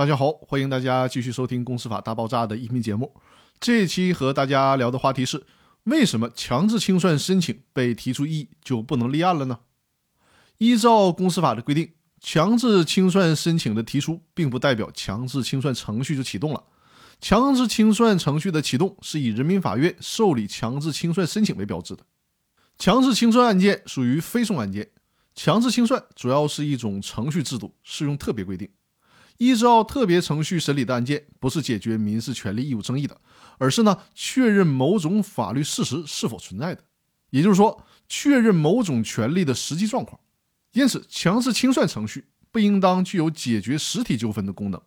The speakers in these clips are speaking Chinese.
大家好，欢迎大家继续收听《公司法大爆炸》的音频节目。这期和大家聊的话题是：为什么强制清算申请被提出异议就不能立案了呢？依照公司法的规定，强制清算申请的提出，并不代表强制清算程序就启动了。强制清算程序的启动是以人民法院受理强制清算申请为标志的。强制清算案件属于非讼案件，强制清算主要是一种程序制度，适用特别规定。依照特别程序审理的案件，不是解决民事权利义务争议的，而是呢确认某种法律事实是否存在的，也就是说，确认某种权利的实际状况。因此，强制清算程序不应当具有解决实体纠纷的功能。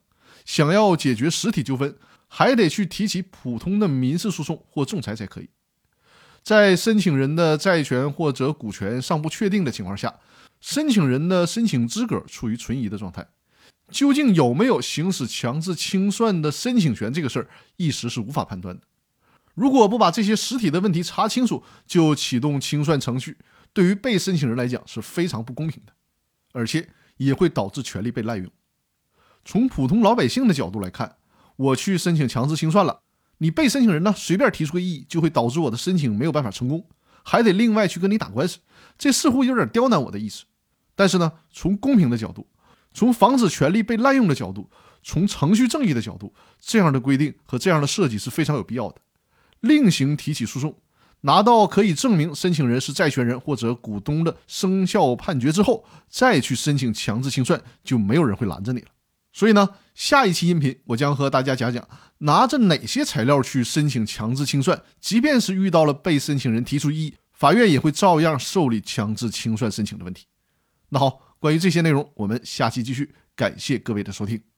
想要解决实体纠纷，还得去提起普通的民事诉讼或仲裁才可以。在申请人的债权或者股权尚不确定的情况下，申请人的申请资格处于存疑的状态。究竟有没有行使强制清算的申请权？这个事儿一时是无法判断的。如果不把这些实体的问题查清楚就启动清算程序，对于被申请人来讲是非常不公平的，而且也会导致权利被滥用。从普通老百姓的角度来看，我去申请强制清算了，你被申请人呢随便提出个异议，就会导致我的申请没有办法成功，还得另外去跟你打官司，这似乎有点刁难我的意思。但是呢，从公平的角度。从防止权利被滥用的角度，从程序正义的角度，这样的规定和这样的设计是非常有必要的。另行提起诉讼，拿到可以证明申请人是债权人或者股东的生效判决之后，再去申请强制清算，就没有人会拦着你了。所以呢，下一期音频我将和大家讲讲拿着哪些材料去申请强制清算，即便是遇到了被申请人提出异议，法院也会照样受理强制清算申请的问题。那好。关于这些内容，我们下期继续。感谢各位的收听。